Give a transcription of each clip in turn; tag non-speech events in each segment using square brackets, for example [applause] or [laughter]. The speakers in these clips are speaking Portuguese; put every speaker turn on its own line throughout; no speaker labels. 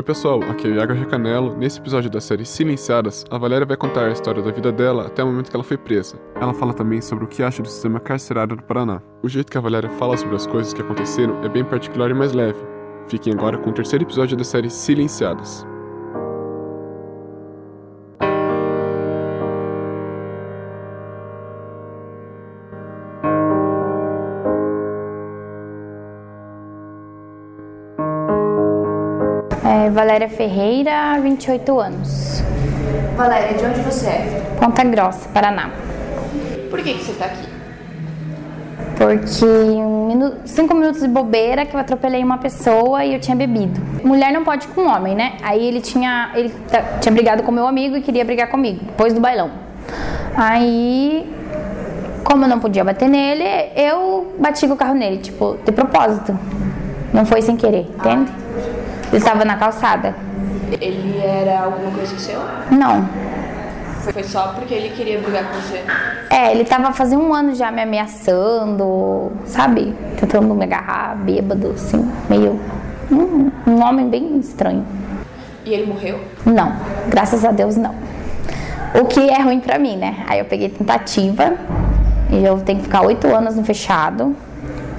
Oi pessoal, aqui é o Iago Recanelo. Nesse episódio da série Silenciadas, a Valéria vai contar a história da vida dela até o momento que ela foi presa. Ela fala também sobre o que acha do sistema carcerário do Paraná. O jeito que a Valéria fala sobre as coisas que aconteceram é bem particular e mais leve. Fiquem agora com o terceiro episódio da série Silenciadas.
Valéria Ferreira, 28 anos.
Valéria, de onde você é?
Ponta Grossa, Paraná.
Por que, que você tá aqui?
Porque um minu- cinco minutos de bobeira que eu atropelei uma pessoa e eu tinha bebido. Mulher não pode com homem, né? Aí ele tinha. Ele tinha brigado com meu amigo e queria brigar comigo, depois do bailão. Aí, como eu não podia bater nele, eu bati com o carro nele, tipo, de propósito. Não foi sem querer, entende? Ele estava na calçada.
Ele era alguma coisa seu?
Não,
Foi, só porque ele queria brigar com você?
É, ele tava fazia um ano já me ameaçando, sabe? Tentando me agarrar, bêbado, assim, meio. Um, um homem bem estranho.
E ele morreu?
Não, graças a Deus não. O que é ruim pra mim, né? Aí eu peguei tentativa e eu tenho que ficar oito anos no fechado.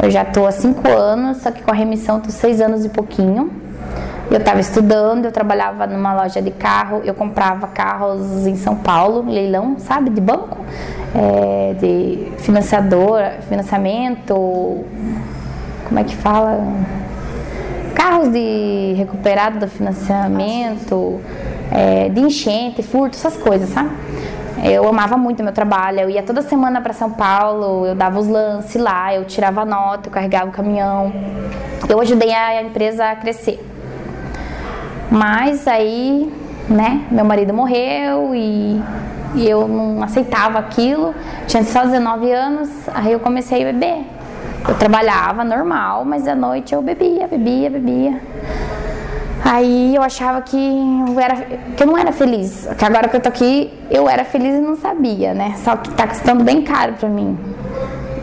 Eu já tô há cinco anos, só que com a remissão eu tô seis anos e pouquinho. Eu estava estudando, eu trabalhava numa loja de carro, eu comprava carros em São Paulo, leilão, sabe, de banco, é, de financiadora, financiamento, como é que fala? Carros de recuperado do financiamento, é, de enchente, furto, essas coisas, sabe? Eu amava muito meu trabalho, eu ia toda semana para São Paulo, eu dava os lances lá, eu tirava nota, eu carregava o caminhão. Eu ajudei a empresa a crescer. Mas aí, né, meu marido morreu e, e eu não aceitava aquilo. Tinha só 19 anos, aí eu comecei a beber. Eu trabalhava normal, mas à noite eu bebia, bebia, bebia. Aí eu achava que eu, era, que eu não era feliz. Que agora que eu tô aqui, eu era feliz e não sabia, né? Só que tá custando bem caro pra mim.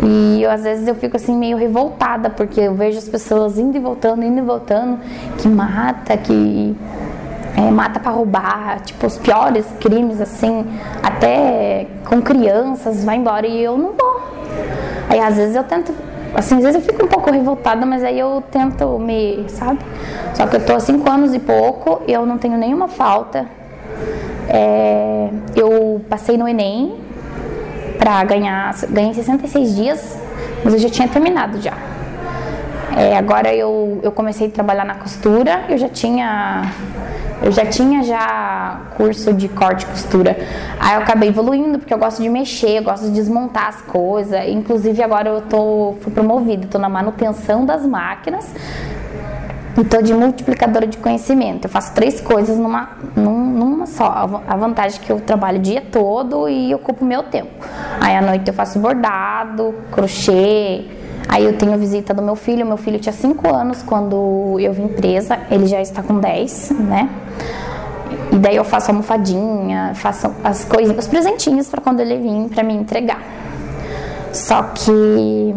E eu, às vezes eu fico assim meio revoltada, porque eu vejo as pessoas indo e voltando, indo e voltando, que mata, que é, mata para roubar, tipo, os piores crimes, assim, até com crianças, vai embora e eu não vou. Aí às vezes eu tento, assim, às vezes eu fico um pouco revoltada, mas aí eu tento me, sabe? Só que eu tô há cinco anos e pouco, eu não tenho nenhuma falta. É, eu passei no Enem, para ganhar, ganhei 66 dias, mas eu já tinha terminado já. É, agora eu, eu comecei a trabalhar na costura, eu já tinha eu já tinha já curso de corte e costura. Aí eu acabei evoluindo porque eu gosto de mexer, eu gosto de desmontar as coisas. Inclusive agora eu tô fui promovida, tô na manutenção das máquinas. E tô de multiplicadora de conhecimento. Eu faço três coisas numa, num- numa só. A vantagem é que eu trabalho o dia todo e ocupo meu tempo. Aí à noite eu faço bordado, crochê. Aí eu tenho visita do meu filho. Meu filho tinha 5 anos quando eu vim presa. Ele já está com 10, né? E daí eu faço almofadinha, faço as coisas, os presentinhos para quando ele vir para me entregar. Só que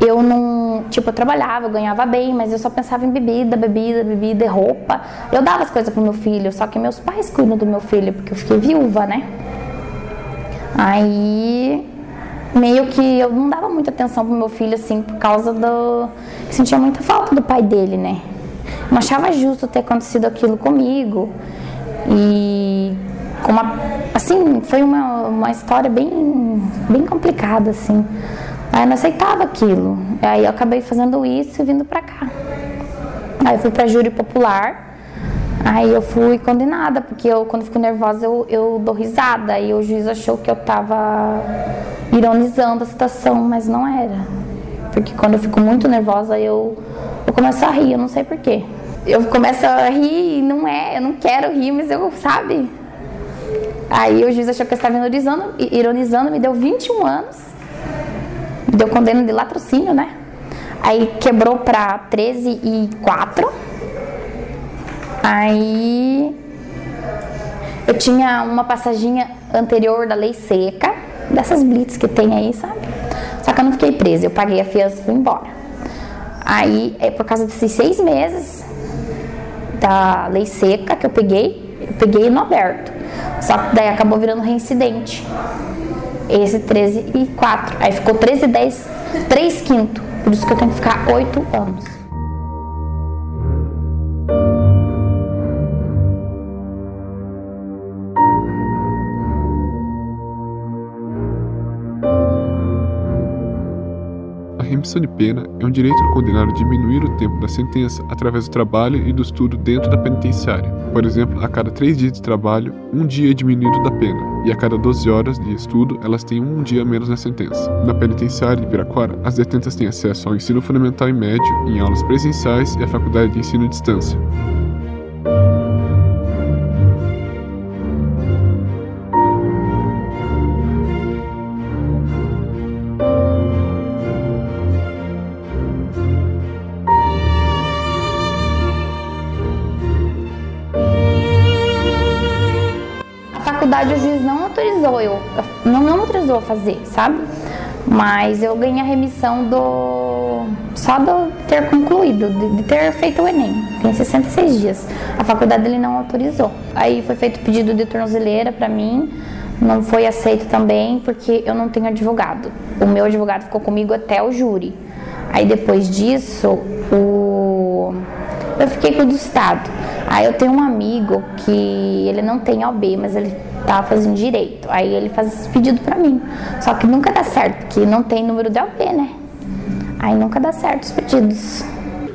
eu não, tipo, eu trabalhava, eu ganhava bem, mas eu só pensava em bebida, bebida, bebida roupa. Eu dava as coisas pro meu filho, só que meus pais cuidam do meu filho, porque eu fiquei viúva, né? Aí meio que eu não dava muita atenção pro meu filho assim por causa do eu sentia muita falta do pai dele, né? Não achava justo ter acontecido aquilo comigo. E uma, assim, foi uma, uma história bem bem complicada assim. Aí eu não aceitava aquilo. Aí eu acabei fazendo isso e vindo pra cá. Aí eu fui pra júri popular. Aí eu fui condenada, porque eu, quando fico nervosa, eu, eu dou risada. E o juiz achou que eu tava ironizando a situação, mas não era. Porque quando eu fico muito nervosa, eu, eu começo a rir, eu não sei porquê. Eu começo a rir e não é, eu não quero rir, mas eu, sabe? Aí o juiz achou que eu estava ironizando, ironizando me deu 21 anos. Deu condena de latrocínio, né? Aí quebrou pra 13 e 4. Aí eu tinha uma passaginha anterior da lei seca, dessas blitz que tem aí, sabe? Só que eu não fiquei presa, eu paguei a fiança e fui embora. Aí, é por causa desses seis meses da lei seca que eu peguei, eu peguei no aberto. Só que daí acabou virando reincidente. Esse 13 e 4. Aí ficou 13 e 10, 3 quinto. Por isso que eu tenho que ficar 8 anos.
Remissão de pena é um direito do condenado diminuir o tempo da sentença através do trabalho e do estudo dentro da penitenciária. Por exemplo, a cada três dias de trabalho, um dia é diminuído da pena, e a cada 12 horas de estudo, elas têm um dia menos na sentença. Na penitenciária de Piraquara, as detentas têm acesso ao ensino fundamental e médio, em aulas presenciais e à faculdade de ensino à distância.
Não, não autorizou a fazer, sabe? Mas eu ganhei a remissão do. só do ter concluído, de, de ter feito o Enem. Tem 66 dias. A faculdade ele não autorizou. Aí foi feito pedido de tornozeleira para mim, não foi aceito também porque eu não tenho advogado. O meu advogado ficou comigo até o júri. Aí depois disso, o eu fiquei com o do Estado. Aí eu tenho um amigo que ele não tem OB, mas ele tá fazendo direito. Aí ele faz esse pedido pra mim. Só que nunca dá certo, porque não tem número de OB, né? Aí nunca dá certo os pedidos.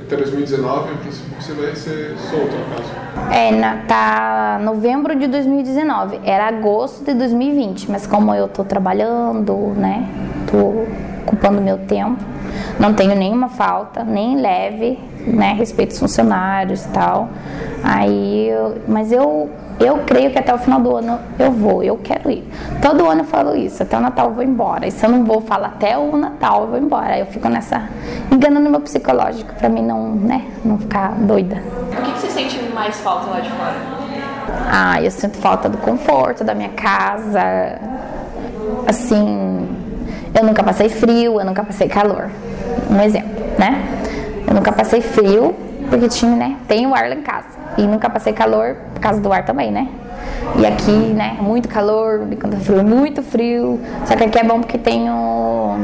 Até 2019, em princípio, você vai ser solto, no caso.
É, na, tá novembro de 2019. Era agosto de 2020, mas como eu tô trabalhando, né? Tô ocupando meu tempo. Não tenho nenhuma falta, nem leve, né? Respeito os funcionários e tal. Aí, eu, mas eu, eu creio que até o final do ano eu vou, eu quero ir. Todo ano eu falo isso, até o Natal eu vou embora. E se eu não vou, falo até o Natal eu vou embora. Aí eu fico nessa, enganando meu psicológico pra mim não, né? Não ficar doida.
O que, que você sente mais falta lá de fora?
Ah, eu sinto falta do conforto da minha casa. Assim, eu nunca passei frio, eu nunca passei calor. Um exemplo, né? Eu nunca passei frio, porque tinha, né? Tem o ar lá em casa. E nunca passei calor por causa do ar também, né? E aqui, né, muito calor, quando é frio, é muito frio. Só que aqui é bom porque tem o.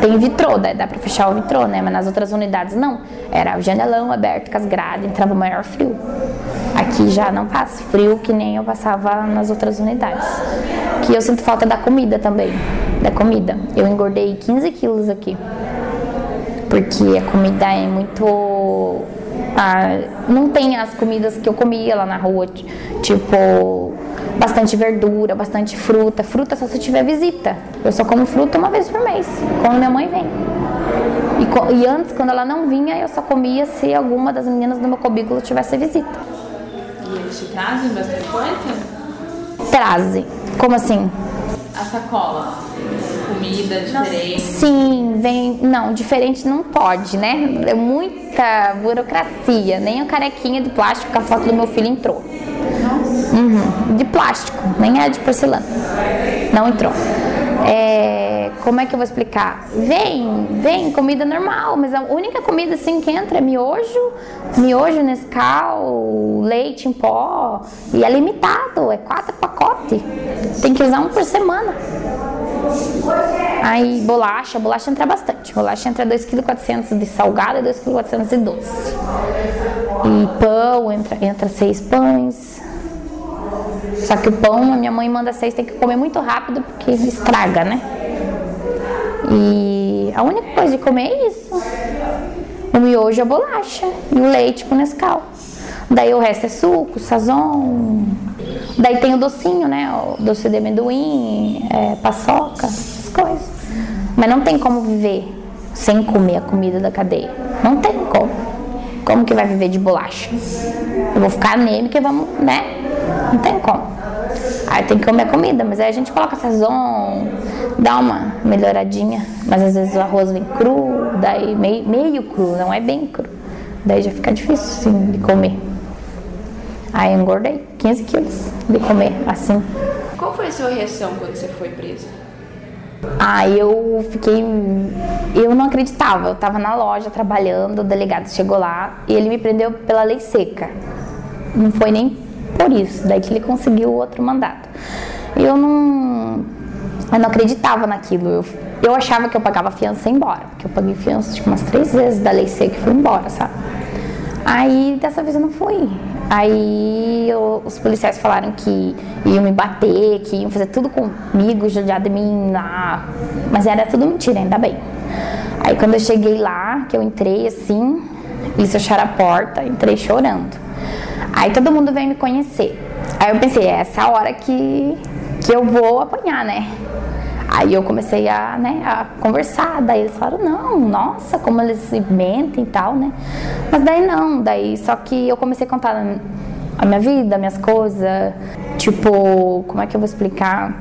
Tem vitrô, né? dá pra fechar o vitrô, né? Mas nas outras unidades não. Era o janelão aberto com as grades, entrava o maior frio. Aqui já não passa frio que nem eu passava nas outras unidades. Que eu sinto falta da comida também. Da comida. Eu engordei 15 quilos aqui. Porque a comida é muito. Ah, não tem as comidas que eu comia lá na rua, ti- tipo bastante verdura, bastante fruta. Fruta só se tiver visita. Eu só como fruta uma vez por mês, quando minha mãe vem. E, e antes, quando ela não vinha, eu só comia se alguma das meninas do meu cubículo tivesse visita.
E eles te trazem bastante coisa?
Trazem. Como assim?
A sacola. Comida diferente.
Sim, vem. Não, diferente não pode, né? É muita burocracia. Nem a carequinha de plástico que a foto do meu filho entrou. Uhum, de plástico, nem é de porcelana. Não entrou. É, como é que eu vou explicar? Vem, vem, comida normal, mas a única comida assim que entra é miojo, miojo Nescau, leite em pó, e é limitado, é quatro pacotes. Tem que usar um por semana. Aí bolacha, bolacha entra bastante. Bolacha entra 2,4 kg de salgado e 2,4 kg de doce. E pão, entra, entra seis pães. Só que o pão, a minha mãe manda seis, tem que comer muito rápido porque estraga, né? E a única coisa de comer é isso. O miojo é bolacha e o leite com Nescau. Daí o resto é suco, sazon. Daí tem o docinho, né? O doce de amendoim, é, paçoca, coisas. Mas não tem como viver sem comer a comida da cadeia. Não tem como. Como que vai viver de bolacha? Eu vou ficar anêmica e vamos, né? Não tem como. Aí tem que comer comida, mas aí a gente coloca sazon, dá uma melhoradinha. Mas às vezes o arroz vem cru, daí meio, meio cru, não é bem cru. Daí já fica difícil, sim, de comer. Aí engordei 15 quilos de comer assim.
Qual foi a sua reação quando você foi presa?
Aí eu fiquei. Eu não acreditava. Eu tava na loja trabalhando, o delegado chegou lá e ele me prendeu pela lei seca. não foi nem por isso, daí que ele conseguiu outro mandato. Eu não, eu não acreditava naquilo. Eu, eu achava que eu pagava fiança e ia embora, porque eu paguei fiança tipo, umas três vezes da lei seca e fui embora, sabe? Aí dessa vez eu não fui. Aí eu, os policiais falaram que iam me bater, que iam fazer tudo comigo, judiar de mim lá. Mas era tudo mentira, ainda bem. Aí quando eu cheguei lá, que eu entrei assim, eles fecharam a porta, entrei chorando. Aí todo mundo veio me conhecer. Aí eu pensei, é essa hora que, que eu vou apanhar, né? Aí eu comecei a, né, a conversar, daí eles falaram, não, nossa, como eles se mentem e tal, né? Mas daí não, daí só que eu comecei a contar a minha vida, minhas coisas, tipo, como é que eu vou explicar?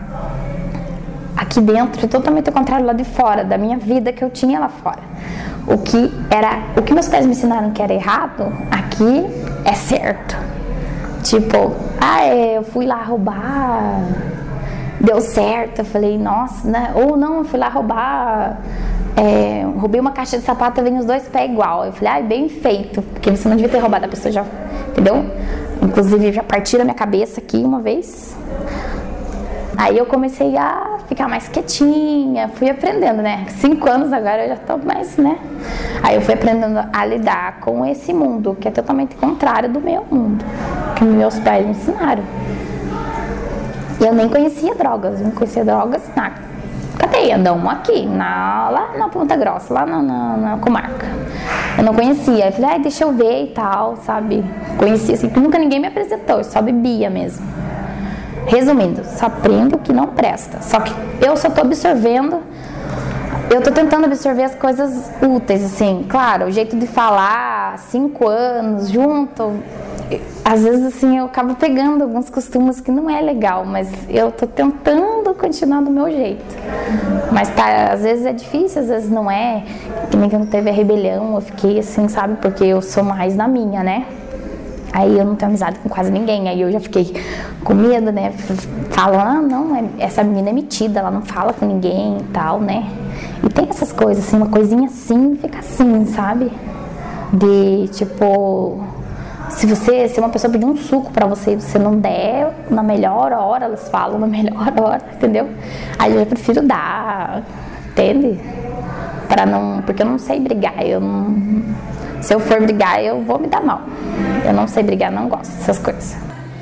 Aqui dentro é totalmente o contrário lá de fora, da minha vida que eu tinha lá fora. O que era, o que meus pais me ensinaram que era errado, aqui é certo. Tipo, ah, é, eu fui lá roubar deu certo. Eu falei, nossa, né? Ou não, eu fui lá roubar. É, roubei uma caixa de sapato vem os dois pés igual. Eu falei, ai, bem feito, porque você não devia ter roubado, a pessoa já. Entendeu? Inclusive, já partiram a minha cabeça aqui uma vez. Aí eu comecei a ficar mais quietinha, fui aprendendo, né? Cinco anos agora eu já tô mais, né? Aí eu fui aprendendo a lidar com esse mundo, que é totalmente contrário do meu mundo, que meus pais me ensinaram. Eu nem conhecia drogas, não conhecia drogas na cadeia, não aqui, na, lá na Ponta Grossa, lá na, na, na comarca. Eu não conhecia, aí falei, ai, deixa eu ver e tal, sabe? Conhecia assim, que nunca ninguém me apresentou, eu só bebia mesmo. Resumindo, só aprende o que não presta. Só que eu só tô absorvendo eu tô tentando absorver as coisas úteis, assim. Claro, o jeito de falar, cinco anos junto, às vezes assim eu acabo pegando alguns costumes que não é legal, mas eu tô tentando continuar do meu jeito. Mas tá, às vezes é difícil, às vezes não é. Que nem quando teve a rebelião, eu fiquei assim, sabe? Porque eu sou mais na minha, né? Aí eu não tenho amizade com quase ninguém. Aí eu já fiquei com medo, né? Falando, ah, não, é, essa menina é metida, ela não fala com ninguém e tal, né? E tem essas coisas, assim, uma coisinha assim, fica assim, sabe? De tipo se você, se uma pessoa pedir um suco para você e você não der na melhor hora, elas falam na [laughs] melhor hora, entendeu? Aí eu prefiro dar, entende? Para não, porque eu não sei brigar, eu não, se eu for brigar, eu vou me dar mal. Eu não sei brigar, não gosto dessas coisas.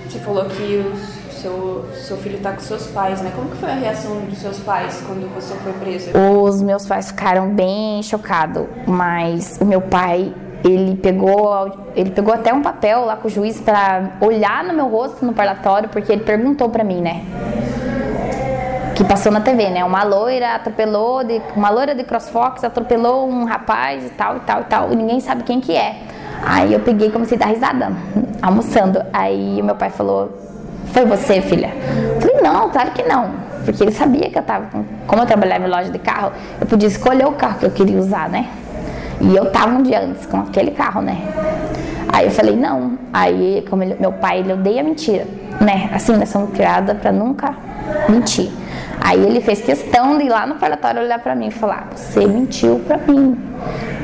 Você falou que o seu, seu filho está com seus pais, né? Como que foi a reação dos seus pais quando você foi presa?
Os meus pais ficaram bem chocados, mas o meu pai ele pegou, ele pegou até um papel lá com o juiz para olhar no meu rosto no parlatório, porque ele perguntou para mim, né? Que passou na TV, né? Uma loira atropelou, de, uma loira de CrossFox atropelou um rapaz e tal, e tal, e tal, e ninguém sabe quem que é. Aí eu peguei e comecei a dar risada, [laughs] almoçando. Aí o meu pai falou: Foi você, filha? Eu falei: Não, claro que não. Porque ele sabia que eu tava. Como eu trabalhava em loja de carro, eu podia escolher o carro que eu queria usar, né? E eu tava um dia antes com aquele carro, né? Aí eu falei, não. Aí, como ele, meu pai, ele odeia mentira, né? Assim, nós somos criadas pra nunca mentir. Aí ele fez questão de ir lá no parlatório olhar pra mim e falar: Você mentiu pra mim.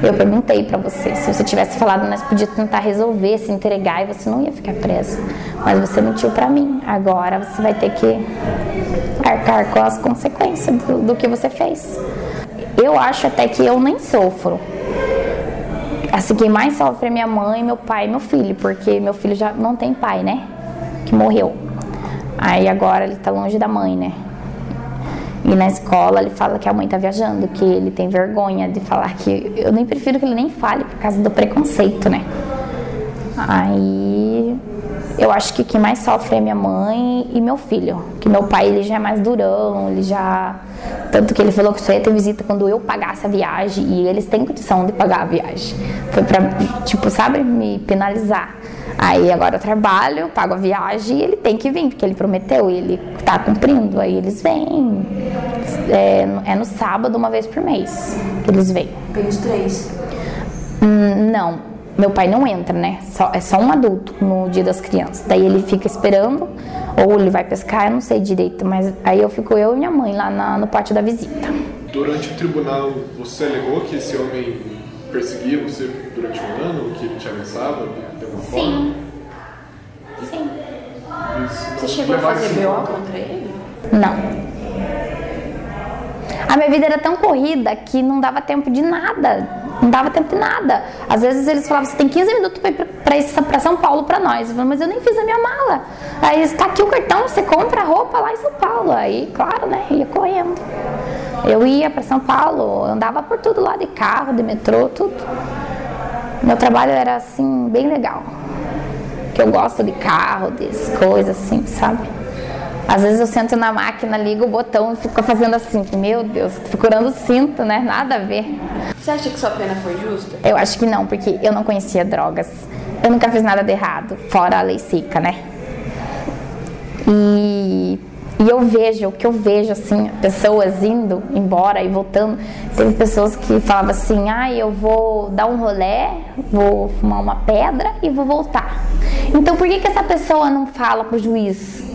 Eu perguntei pra você. Se você tivesse falado, nós podíamos tentar resolver, se entregar e você não ia ficar preso. Mas você mentiu pra mim. Agora você vai ter que arcar com as consequências do, do que você fez. Eu acho até que eu nem sofro Assim, quem mais sofre é minha mãe, meu pai e meu filho, porque meu filho já não tem pai, né? Que morreu. Aí agora ele tá longe da mãe, né? E na escola ele fala que a mãe tá viajando, que ele tem vergonha de falar que. Eu nem prefiro que ele nem fale por causa do preconceito, né? Aí eu acho que quem mais sofre é minha mãe e meu filho. Que meu pai ele já é mais durão, ele já. Tanto que ele falou que só ia ter visita quando eu pagasse a viagem e eles têm condição de pagar a viagem. Foi pra, tipo, sabe, me penalizar. Aí agora eu trabalho, pago a viagem e ele tem que vir, porque ele prometeu, ele tá cumprindo. Aí eles vêm. É, é no sábado, uma vez por mês, que eles vêm.
23?
Hum, não, meu pai não entra, né? Só, é só um adulto no dia das crianças. Daí ele fica esperando, ou ele vai pescar, eu não sei direito, mas aí eu fico eu e minha mãe lá na, no pátio da visita.
Durante o tribunal, você alegou que esse homem perseguia você durante um ano, que ele te ameaçava de alguma
Sim.
Você chegou a fazer BO contra ele?
Não. A minha vida era tão corrida que não dava tempo de nada. Não dava tempo de nada. Às vezes eles falavam, você tem 15 minutos para para São Paulo para nós. Eu falei, mas eu nem fiz a minha mala. Aí está aqui o cartão, você compra a roupa lá em São Paulo. Aí, claro, né? Ia correndo. Eu ia para São Paulo, andava por tudo lá de carro, de metrô, tudo. Meu trabalho era assim, bem legal. Que eu gosto de carro, dessas coisas assim, sabe? Às vezes eu sento na máquina, ligo o botão e fico fazendo assim, meu Deus, procurando o cinto, né? Nada a ver.
Você acha que sua pena foi justa?
Eu acho que não, porque eu não conhecia drogas. Eu nunca fiz nada de errado, fora a lei seca, né? E, e eu vejo, o que eu vejo, assim, pessoas indo embora e voltando. Teve pessoas que falavam assim, ah, eu vou dar um rolé, vou fumar uma pedra e vou voltar. Então por que, que essa pessoa não fala pro juiz?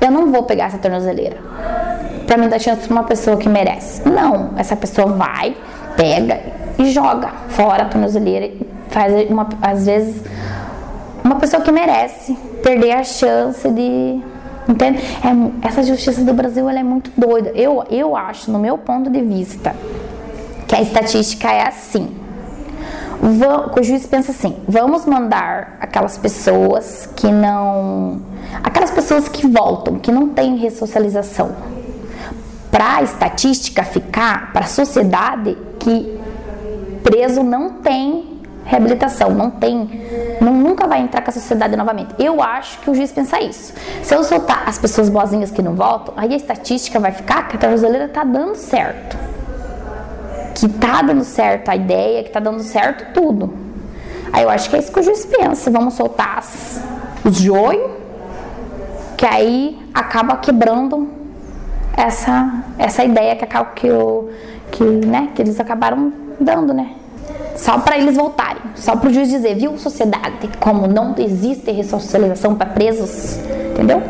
Eu não vou pegar essa tornozeleira. Pra mim dar chance pra uma pessoa que merece. Não, essa pessoa vai, pega e joga fora a tornozeleira faz uma, às vezes uma pessoa que merece perder a chance de entende? É, essa justiça do Brasil ela é muito doida. Eu, eu acho, no meu ponto de vista, que a estatística é assim. O juiz pensa assim: vamos mandar aquelas pessoas que não. aquelas pessoas que voltam, que não têm ressocialização, para a estatística ficar, para a sociedade que preso não tem reabilitação, não tem, não, nunca vai entrar com a sociedade novamente. Eu acho que o juiz pensa isso. Se eu soltar as pessoas boazinhas que não voltam, aí a estatística vai ficar que a brasileira está dando certo. Que está dando certo a ideia, que está dando certo tudo. Aí eu acho que é isso que o juiz pensa. Vamos soltar as, os joio, que aí acaba quebrando essa, essa ideia que, acaba, que, eu, que, né, que eles acabaram dando, né? Só para eles voltarem, só para o juiz dizer, viu, sociedade, como não existe ressocialização para presos, entendeu?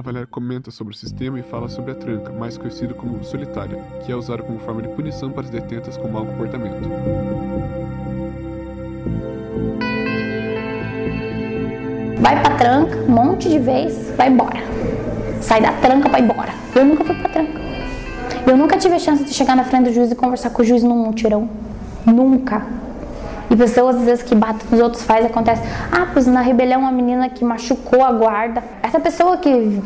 A Valéria comenta sobre o sistema e fala sobre a tranca, mais conhecido como solitária, que é usada como forma de punição para as detentas com mau comportamento.
Vai pra tranca, um monte de vez, vai embora. Sai da tranca, vai embora. Eu nunca fui pra tranca. Eu nunca tive a chance de chegar na frente do juiz e conversar com o juiz num mutirão. Nunca. E pessoas às vezes que batem nos outros faz, acontece. Ah, pois na rebelião uma menina que machucou a guarda. Essa pessoa que,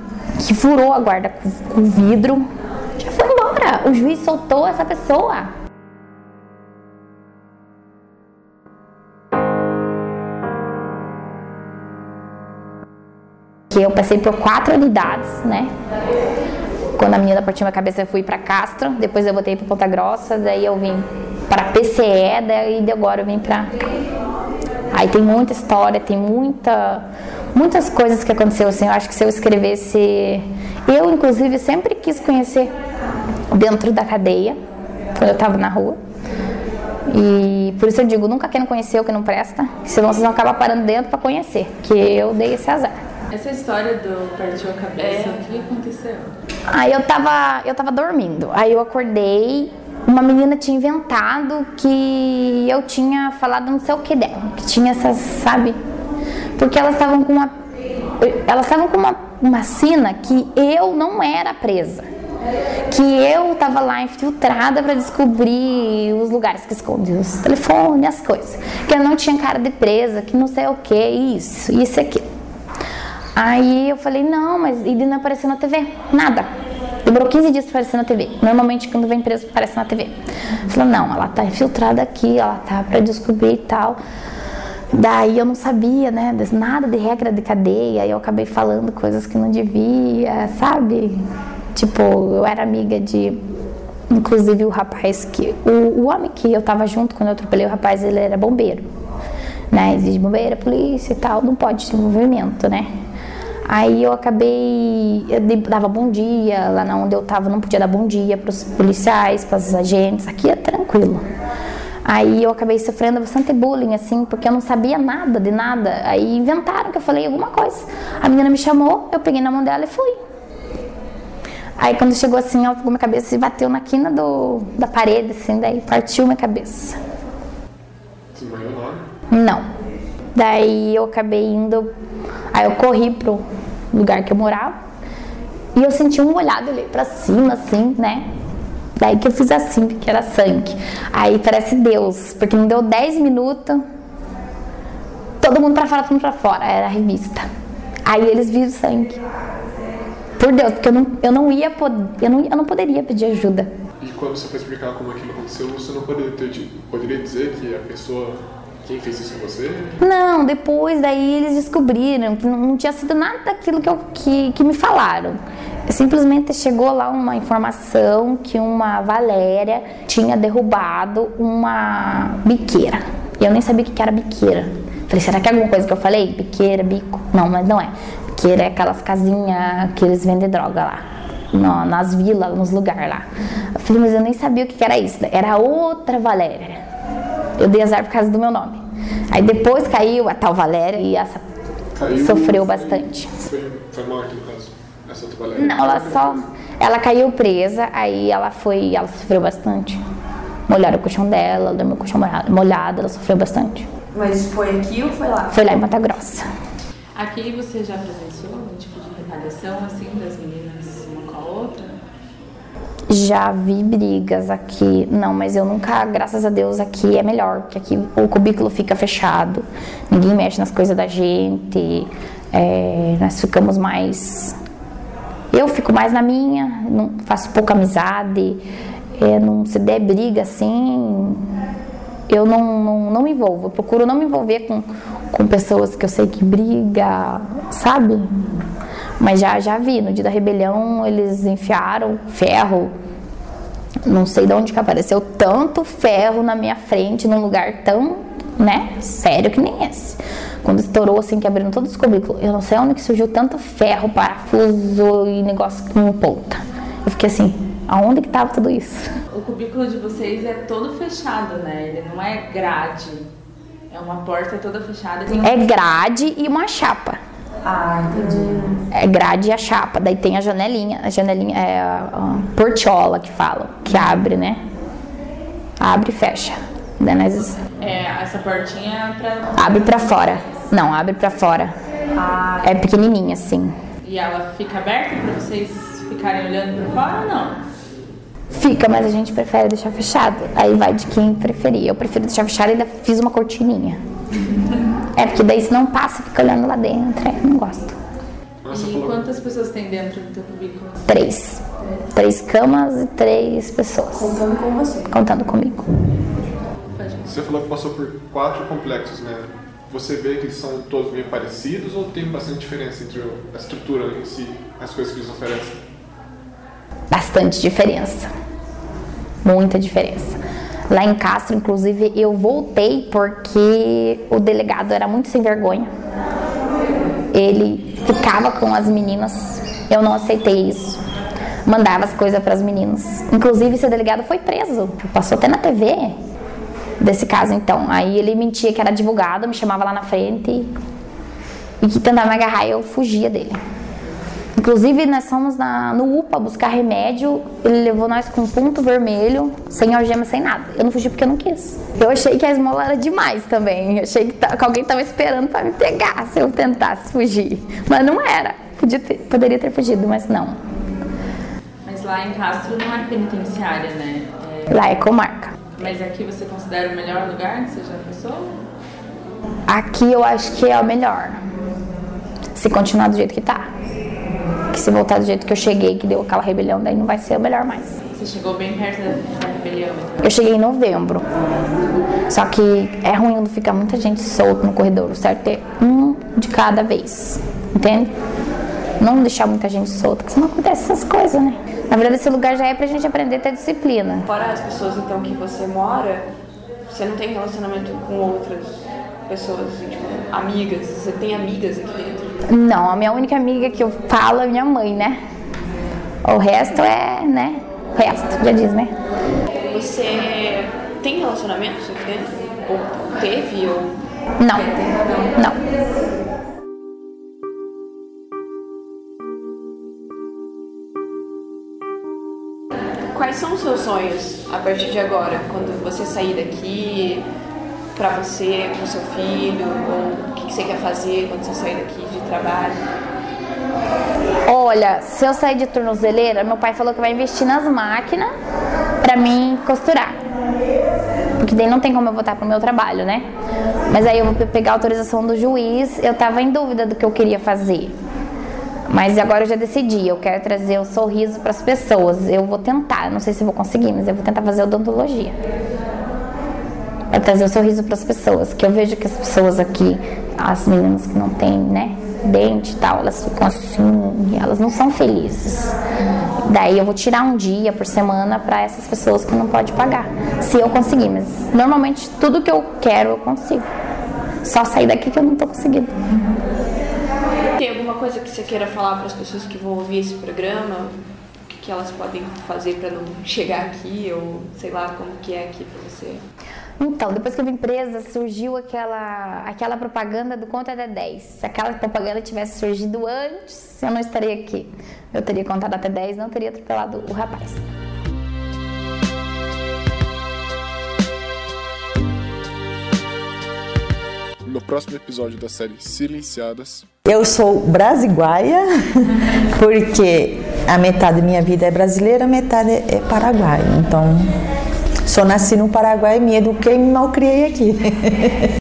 que furou a guarda com, com vidro já foi embora. O juiz soltou essa pessoa. Que eu passei por quatro unidades, né? Quando a menina partiu minha cabeça, eu fui para Castro, depois eu voltei para Ponta Grossa, daí eu vim para PCE, daí agora eu vim para Aí tem muita história, tem muita muitas coisas que aconteceu assim. Eu acho que se eu escrevesse, eu inclusive sempre quis conhecer dentro da cadeia, quando eu estava na rua. E por isso eu digo, nunca quem conhecer o que não presta, senão vocês vão acabar parando dentro para conhecer, que eu dei esse azar.
Essa história do partiu a cabeça, é. o que aconteceu?
Aí eu tava, eu tava dormindo. Aí eu acordei, uma menina tinha inventado que eu tinha falado não sei o que dela, que tinha essas, sabe? Porque elas estavam com uma elas estavam com uma, uma sina que eu não era presa. Que eu estava lá infiltrada para descobrir os lugares que escondiam os telefones, as coisas. Que eu não tinha cara de presa, que não sei o que, isso, isso e aquilo. Aí eu falei, não, mas ele não apareceu na TV, nada. Demorou 15 dias para aparecer na TV. Normalmente quando vem preso aparece na TV. Falou, não, ela tá infiltrada aqui, ela tá para descobrir e tal. Daí eu não sabia, né, nada de regra de cadeia, e eu acabei falando coisas que não devia, sabe? Tipo, eu era amiga de inclusive o rapaz que o, o homem que eu tava junto quando eu atropelei o rapaz, ele era bombeiro. Né? Existe bombeiro, polícia e tal, não pode ter movimento, né? Aí eu acabei, eu dava bom dia, lá na onde eu tava não podia dar bom dia para os policiais, para os agentes, aqui é tranquilo. Aí eu acabei sofrendo bastante bullying, assim, porque eu não sabia nada de nada. Aí inventaram que eu falei alguma coisa. A menina me chamou, eu peguei na mão dela e fui. Aí quando chegou assim, ela pegou minha cabeça e bateu na quina do, da parede, assim, daí partiu minha cabeça.
Você hora?
Não. Daí eu acabei indo. Aí eu corri pro lugar que eu morava. E eu senti um olhado ali pra cima, assim, né? Daí que eu fiz assim, que era sangue. Aí parece Deus, porque não deu 10 minutos. Todo mundo pra fora, todo mundo pra fora. Era a revista. Aí eles viram sangue. Por Deus, porque eu não, eu não ia poder, eu não, eu não poderia pedir ajuda.
E quando você foi explicar como aquilo aconteceu, você não poderia, ter, poderia dizer que a pessoa, quem fez isso com você?
Não, depois daí eles descobriram que não, não tinha sido nada daquilo que, eu, que, que me falaram. Simplesmente chegou lá uma informação que uma Valéria tinha derrubado uma biqueira. E eu nem sabia o que era biqueira. Falei, será que é alguma coisa que eu falei? Biqueira, bico? Não, mas não é. Biqueira é aquelas casinhas que eles vendem droga lá. No, nas vilas, nos lugares lá. Eu falei, mas eu nem sabia o que era isso. Era outra Valéria. Eu dei azar por causa do meu nome. Aí depois caiu a tal Valéria e essa
Caiu,
sofreu bastante.
Foi, foi morte, no caso, essa Valéria?
Não, ela só. Ela caiu presa, aí ela foi. Ela sofreu bastante. Molharam o colchão dela, ela dormiu com o colchão molhado, molhado, ela sofreu bastante.
Mas foi aqui ou foi lá?
Foi lá em Mata Grossa.
Aqui você já presenciou algum tipo de retaliação assim das meninas uma com a outra?
Já vi brigas aqui. Não, mas eu nunca, graças a Deus, aqui é melhor, porque aqui o cubículo fica fechado, ninguém mexe nas coisas da gente, é, nós ficamos mais. Eu fico mais na minha, não faço pouca amizade, é, não se der briga assim, eu não, não, não me envolvo. Eu procuro não me envolver com, com pessoas que eu sei que briga, sabe? Mas já, já vi, no dia da rebelião eles enfiaram ferro. Não sei de onde que apareceu tanto ferro na minha frente, num lugar tão, né, sério que nem esse. Quando estourou assim, que abriram todos os cubículos, eu não sei onde que surgiu tanto ferro, parafuso e negócio com ponta. Eu fiquei assim, aonde que tava tudo isso?
O cubículo de vocês é todo fechado, né? Ele não é grade. É uma porta toda fechada. Um-
É grade e uma chapa.
Ah, entendi.
É grade e a chapa. Daí tem a janelinha. A janelinha é a, a portiola que falam, que abre, né? Abre e fecha. Daí nós-
É, essa portinha é pra.
abre pra fora. Não, abre pra fora.
Ah,
É pequenininha assim.
e ela fica aberta pra vocês ficarem olhando pra fora ou não?
Fica, mas a gente prefere deixar fechado. Aí vai de quem preferir. Eu prefiro deixar fechado e ainda fiz uma cortininha. É, porque daí se não passa, fica olhando lá dentro. É, não gosto.
Nossa,
e quantas pessoas tem dentro do teu cubículo?
Três. Três camas e três pessoas.
Contando com você.
Contando comigo.
Você falou que passou por quatro complexos, né? Você vê que eles são todos meio parecidos ou tem bastante diferença entre a estrutura em si, as coisas que eles oferecem?
bastante diferença. Muita diferença. Lá em Castro, inclusive, eu voltei porque o delegado era muito sem vergonha. Ele ficava com as meninas. Eu não aceitei isso. Mandava as coisas para as meninas. Inclusive, esse delegado foi preso. Passou até na TV desse caso, então. Aí ele mentia que era advogado, me chamava lá na frente e que tentava me agarrar e eu fugia dele. Inclusive, nós fomos na, no UPA buscar remédio. Ele levou nós com um ponto vermelho, sem algema, sem nada. Eu não fugi porque eu não quis. Eu achei que a esmola era demais também. Eu achei que, ta- que alguém estava esperando para me pegar se eu tentasse fugir. Mas não era. Ter- poderia ter fugido, mas não.
Mas lá em Castro não é penitenciária, né? É-
Lá é comarca.
Mas aqui você considera o melhor lugar que você já passou?
Aqui eu acho que é o melhor. Se continuar do jeito que tá. Que se voltar do jeito que eu cheguei, que deu aquela rebelião, daí não vai ser o melhor mais.
Você chegou bem perto da, rebelião, então.
Eu cheguei em novembro. Só que é ruim quando fica muita gente solta no corredor. O certo é um de cada vez. Entende? Não deixar muita gente solta, porque senão acontece essas coisas, né? Na verdade, esse lugar já é pra gente aprender a ter disciplina.
Fora as pessoas então que você mora, você não tem relacionamento com outras pessoas, assim, tipo, amigas? Você tem amigas aqui?
Não, a minha única amiga que eu falo é minha mãe, né? O resto é, né? O resto, já diz, né?
Você tem relacionamentos aqui dentro? Ou teve? Ou...
Não, não.
Quais são os seus sonhos a partir de agora? Quando você sair daqui, para você, com seu filho, ou o que, você quer fazer quando você sair daqui de trabalho?
Olha, se eu sair de tornozeleira, meu pai falou que vai investir nas máquinas para mim costurar. Porque daí não tem como eu voltar pro meu trabalho, né? Mas aí eu vou pegar a autorização do juiz, eu tava em dúvida do que eu queria fazer. Mas agora eu já decidi, eu quero trazer o sorriso para as pessoas. Eu vou tentar, não sei se vou conseguir, mas eu vou tentar fazer odontologia. Para trazer o sorriso para as pessoas, que eu vejo que as pessoas aqui, as meninas que não têm, né, dente e tal, elas ficam assim, elas não são felizes. Daí eu vou tirar um dia por semana para essas pessoas que não podem pagar, se eu conseguir. Mas normalmente tudo que eu quero eu consigo. Só sair daqui que eu não tô conseguindo.
Tem alguma coisa que você queira falar para as pessoas que vão ouvir esse programa? O que, que elas podem fazer para não chegar aqui ou sei lá como que é aqui para você?
Então, depois que eu vim presa, surgiu aquela, aquela propaganda do Conta até 10. Se aquela propaganda tivesse surgido antes, eu não estaria aqui. Eu teria contado até 10, não teria atropelado o rapaz.
No próximo episódio da série Silenciadas.
Eu sou brasiguaia, [laughs] porque a metade da minha vida é brasileira, a metade é paraguaia. Então, só nasci no Paraguai, me eduquei e me malcriei aqui. [laughs]